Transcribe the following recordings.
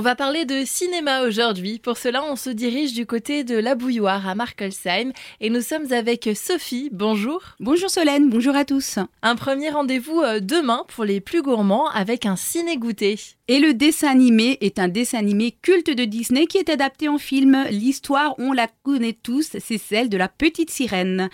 On va parler de cinéma aujourd'hui. Pour cela, on se dirige du côté de la bouilloire à Markelsheim et nous sommes avec Sophie. Bonjour. Bonjour Solène, bonjour à tous. Un premier rendez-vous euh, demain pour les plus gourmands avec un ciné-goûter. Et le dessin animé est un dessin animé culte de Disney qui est adapté en film. L'histoire, on la connaît tous, c'est celle de la petite sirène.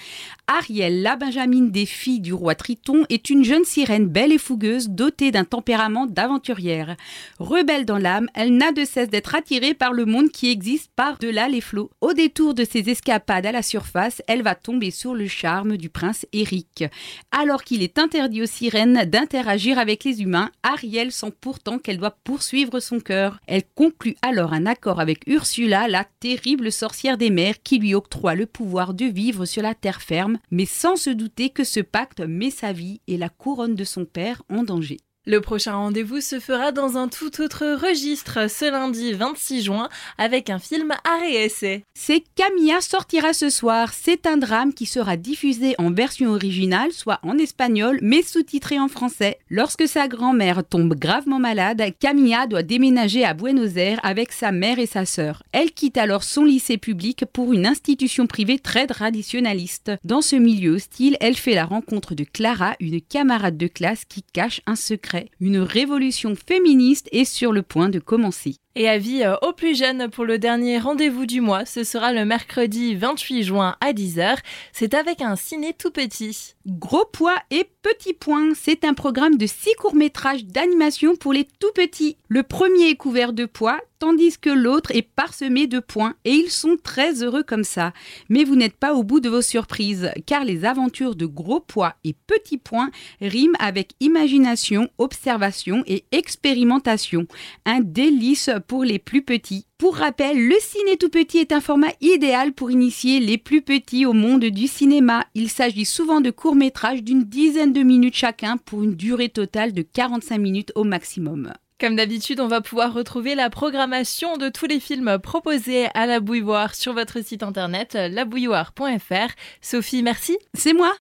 Ariel, la Benjamine des filles du roi Triton, est une jeune sirène belle et fougueuse, dotée d'un tempérament d'aventurière. Rebelle dans l'âme, elle n'a de cesse d'être attirée par le monde qui existe par-delà les flots. Au détour de ses escapades à la surface, elle va tomber sur le charme du prince Eric. Alors qu'il est interdit aux sirènes d'interagir avec les humains, Ariel sent pourtant qu'elle doit poursuivre son cœur. Elle conclut alors un accord avec Ursula, la terrible sorcière des mers, qui lui octroie le pouvoir de vivre sur la terre ferme, mais sans se douter que ce pacte met sa vie et la couronne de son père en danger. Le prochain rendez-vous se fera dans un tout autre registre ce lundi 26 juin avec un film à essai. C'est Camilla sortira ce soir. C'est un drame qui sera diffusé en version originale, soit en espagnol, mais sous-titré en français. Lorsque sa grand-mère tombe gravement malade, Camilla doit déménager à Buenos Aires avec sa mère et sa sœur. Elle quitte alors son lycée public pour une institution privée très traditionnaliste. Dans ce milieu hostile, elle fait la rencontre de Clara, une camarade de classe qui cache un secret une révolution féministe est sur le point de commencer. Et avis euh, aux plus jeunes pour le dernier rendez-vous du mois, ce sera le mercredi 28 juin à 10h. C'est avec un ciné tout petit. Gros poids et petit point, c'est un programme de six courts-métrages d'animation pour les tout petits. Le premier est couvert de poids, tandis que l'autre est parsemé de points, et ils sont très heureux comme ça. Mais vous n'êtes pas au bout de vos surprises, car les aventures de gros poids et petits points riment avec imagination, observation et expérimentation. Un délice pour les plus petits. Pour rappel, le ciné tout petit est un format idéal pour initier les plus petits au monde du cinéma. Il s'agit souvent de courts-métrages d'une dizaine de minutes chacun pour une durée totale de 45 minutes au maximum. Comme d'habitude, on va pouvoir retrouver la programmation de tous les films proposés à la bouilloire sur votre site internet labouilloire.fr. Sophie, merci. C'est moi.